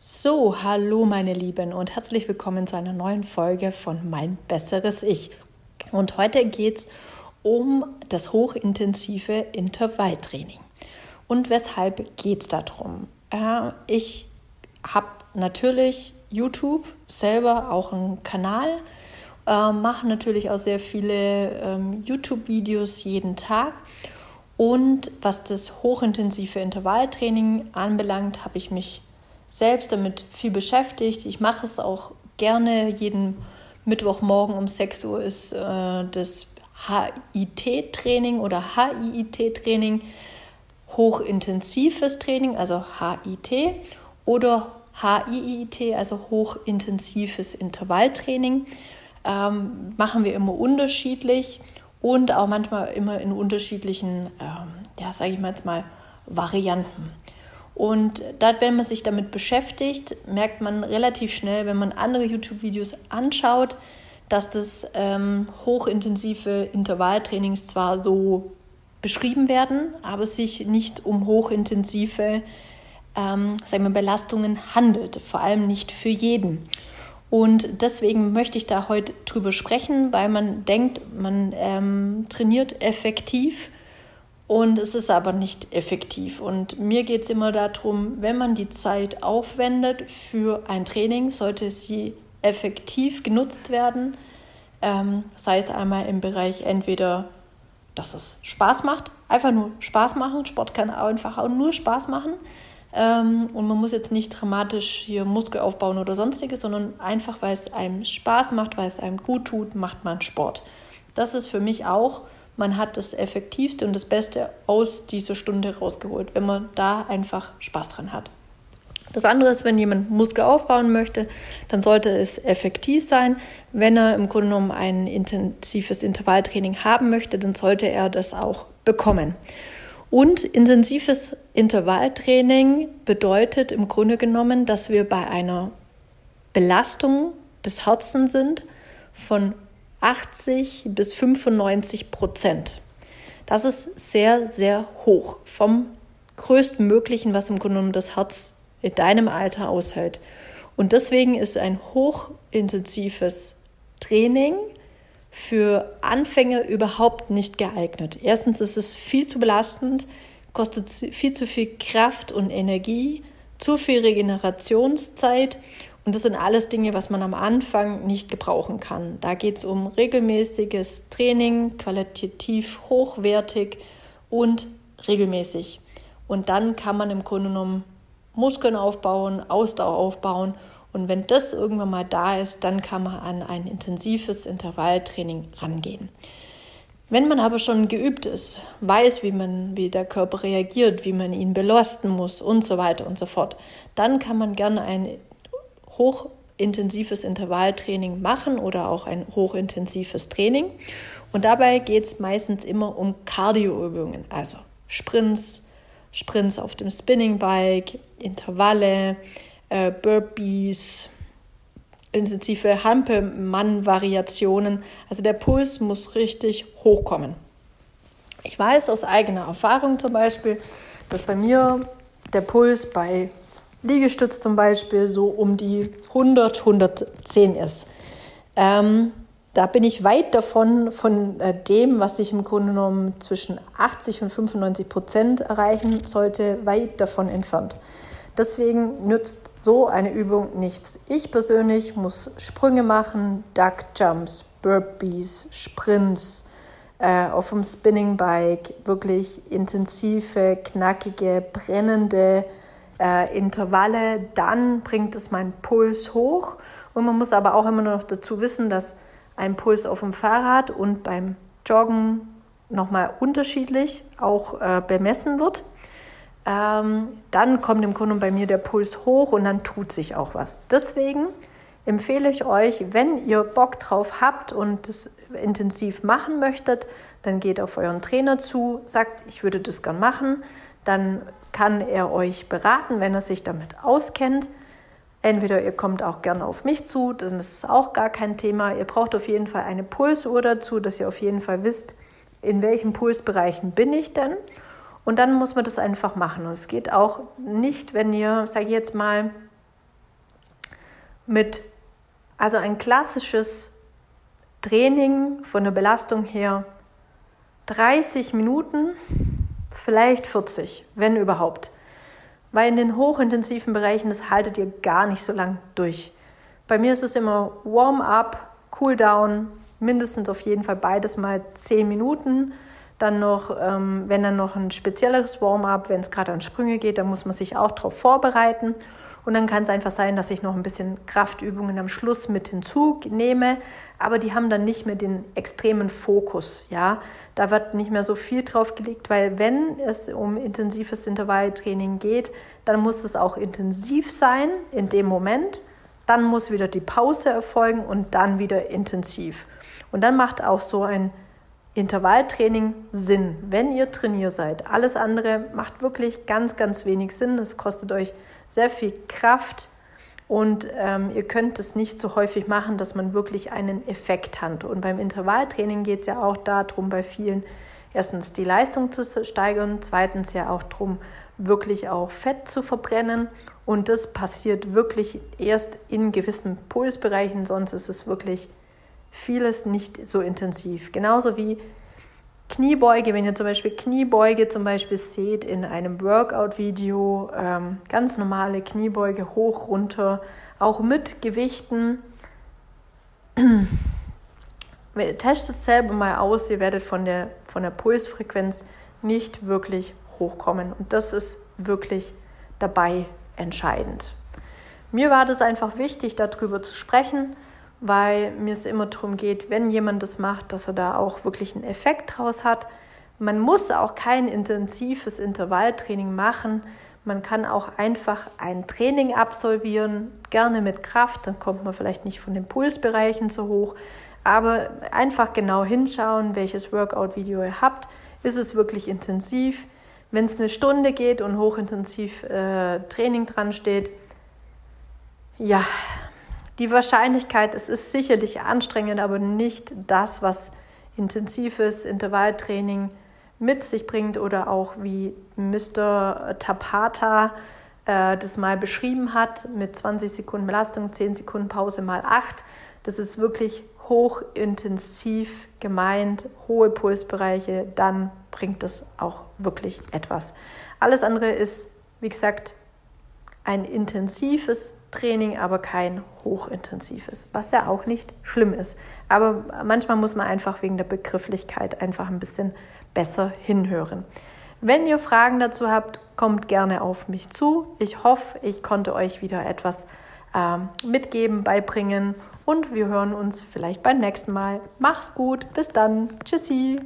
So, hallo meine Lieben und herzlich willkommen zu einer neuen Folge von Mein besseres Ich. Und heute geht es um das hochintensive Intervalltraining. Und weshalb geht es darum? Äh, ich habe natürlich YouTube selber auch einen Kanal, äh, mache natürlich auch sehr viele ähm, YouTube-Videos jeden Tag. Und was das hochintensive Intervalltraining anbelangt, habe ich mich selbst damit viel beschäftigt. Ich mache es auch gerne. Jeden Mittwochmorgen um 6 Uhr ist äh, das HIT-Training oder HIIT-Training, hochintensives Training, also HIT, oder HIIT, also hochintensives Intervalltraining. Ähm, machen wir immer unterschiedlich und auch manchmal immer in unterschiedlichen, ähm, ja, sage ich mal jetzt mal, Varianten. Und da, wenn man sich damit beschäftigt, merkt man relativ schnell, wenn man andere YouTube-Videos anschaut, dass das ähm, hochintensive Intervalltrainings zwar so beschrieben werden, aber sich nicht um hochintensive ähm, sagen wir, Belastungen handelt, vor allem nicht für jeden. Und deswegen möchte ich da heute drüber sprechen, weil man denkt, man ähm, trainiert effektiv und es ist aber nicht effektiv. Und mir geht es immer darum, wenn man die Zeit aufwendet für ein Training, sollte sie effektiv genutzt werden. Ähm, sei es einmal im Bereich entweder, dass es Spaß macht, einfach nur Spaß machen. Sport kann einfach auch nur Spaß machen. Ähm, und man muss jetzt nicht dramatisch hier Muskel aufbauen oder sonstiges, sondern einfach, weil es einem Spaß macht, weil es einem gut tut, macht man Sport. Das ist für mich auch man hat das Effektivste und das Beste aus dieser Stunde rausgeholt, wenn man da einfach Spaß dran hat. Das andere ist, wenn jemand Muskel aufbauen möchte, dann sollte es effektiv sein. Wenn er im Grunde genommen ein intensives Intervalltraining haben möchte, dann sollte er das auch bekommen. Und intensives Intervalltraining bedeutet im Grunde genommen, dass wir bei einer Belastung des Herzens sind von 80 bis 95 Prozent. Das ist sehr, sehr hoch vom größtmöglichen, was im Grunde genommen das Herz in deinem Alter aushält. Und deswegen ist ein hochintensives Training für Anfänger überhaupt nicht geeignet. Erstens ist es viel zu belastend, kostet viel zu viel Kraft und Energie, zu viel Regenerationszeit und das sind alles Dinge, was man am Anfang nicht gebrauchen kann. Da geht es um regelmäßiges Training, qualitativ hochwertig und regelmäßig. Und dann kann man im Grunde genommen Muskeln aufbauen, Ausdauer aufbauen. Und wenn das irgendwann mal da ist, dann kann man an ein intensives Intervalltraining rangehen. Wenn man aber schon geübt ist, weiß, wie man, wie der Körper reagiert, wie man ihn belasten muss und so weiter und so fort, dann kann man gerne ein hochintensives Intervalltraining machen oder auch ein hochintensives Training. Und dabei geht es meistens immer um Cardioübungen, also Sprints, Sprints auf dem Spinningbike, Intervalle, äh, Burpees, intensive Hampelmann-Variationen. Also der Puls muss richtig hochkommen. Ich weiß aus eigener Erfahrung zum Beispiel, dass bei mir der Puls bei Liegestütz zum Beispiel so um die 100, 110 ist. Ähm, da bin ich weit davon, von äh, dem, was ich im Grunde genommen zwischen 80 und 95 Prozent erreichen sollte, weit davon entfernt. Deswegen nützt so eine Übung nichts. Ich persönlich muss Sprünge machen, Duck Jumps, Burpees, Sprints, äh, auf dem Spinning Bike, wirklich intensive, knackige, brennende äh, Intervalle, dann bringt es meinen Puls hoch. Und man muss aber auch immer noch dazu wissen, dass ein Puls auf dem Fahrrad und beim Joggen nochmal unterschiedlich auch äh, bemessen wird. Ähm, dann kommt im Grunde bei mir der Puls hoch und dann tut sich auch was. Deswegen empfehle ich euch, wenn ihr Bock drauf habt und das intensiv machen möchtet, dann geht auf euren Trainer zu, sagt, ich würde das gern machen dann kann er euch beraten, wenn er sich damit auskennt. Entweder ihr kommt auch gerne auf mich zu, dann ist es auch gar kein Thema. Ihr braucht auf jeden Fall eine Pulsuhr dazu, dass ihr auf jeden Fall wisst, in welchen Pulsbereichen bin ich denn. Und dann muss man das einfach machen. Und es geht auch nicht, wenn ihr, sage ich jetzt mal, mit, also ein klassisches Training von der Belastung her 30 Minuten, vielleicht 40, wenn überhaupt. Weil in den hochintensiven Bereichen, das haltet ihr gar nicht so lang durch. Bei mir ist es immer Warm-up, Cool-down, mindestens auf jeden Fall beides mal 10 Minuten. Dann noch, ähm, wenn dann noch ein spezielleres Warm-up, wenn es gerade an Sprünge geht, dann muss man sich auch darauf vorbereiten. Und dann kann es einfach sein, dass ich noch ein bisschen Kraftübungen am Schluss mit hinzunehme, aber die haben dann nicht mehr den extremen Fokus. Ja, da wird nicht mehr so viel drauf gelegt, weil wenn es um intensives Intervalltraining geht, dann muss es auch intensiv sein in dem Moment. Dann muss wieder die Pause erfolgen und dann wieder intensiv. Und dann macht auch so ein Intervalltraining Sinn, wenn ihr trainiert seid. Alles andere macht wirklich ganz, ganz wenig Sinn. Es kostet euch sehr viel Kraft und ähm, ihr könnt es nicht so häufig machen, dass man wirklich einen Effekt hat. Und beim Intervalltraining geht es ja auch darum, bei vielen erstens die Leistung zu steigern, zweitens ja auch darum, wirklich auch Fett zu verbrennen. Und das passiert wirklich erst in gewissen Pulsbereichen, sonst ist es wirklich vieles nicht so intensiv. Genauso wie Kniebeuge, wenn ihr zum Beispiel Kniebeuge zum Beispiel seht in einem Workout-Video, ähm, ganz normale Kniebeuge hoch, runter, auch mit Gewichten. Testet selber mal aus, ihr werdet von der, von der Pulsfrequenz nicht wirklich hochkommen. Und das ist wirklich dabei entscheidend. Mir war das einfach wichtig, darüber zu sprechen weil mir es immer darum geht, wenn jemand das macht, dass er da auch wirklich einen Effekt draus hat. Man muss auch kein intensives Intervalltraining machen. Man kann auch einfach ein Training absolvieren, gerne mit Kraft, dann kommt man vielleicht nicht von den Pulsbereichen so hoch, aber einfach genau hinschauen, welches Workout-Video ihr habt. Ist es wirklich intensiv? Wenn es eine Stunde geht und hochintensiv äh, Training dran steht, ja, die Wahrscheinlichkeit, es ist sicherlich anstrengend, aber nicht das, was intensives Intervalltraining mit sich bringt oder auch wie Mr. Tapata äh, das mal beschrieben hat mit 20 Sekunden Belastung, 10 Sekunden Pause mal 8. Das ist wirklich hochintensiv gemeint, hohe Pulsbereiche, dann bringt das auch wirklich etwas. Alles andere ist, wie gesagt, ein intensives Training, aber kein hochintensives, was ja auch nicht schlimm ist. Aber manchmal muss man einfach wegen der Begrifflichkeit einfach ein bisschen besser hinhören. Wenn ihr Fragen dazu habt, kommt gerne auf mich zu. Ich hoffe, ich konnte euch wieder etwas äh, mitgeben, beibringen und wir hören uns vielleicht beim nächsten Mal. Mach's gut, bis dann. Tschüssi.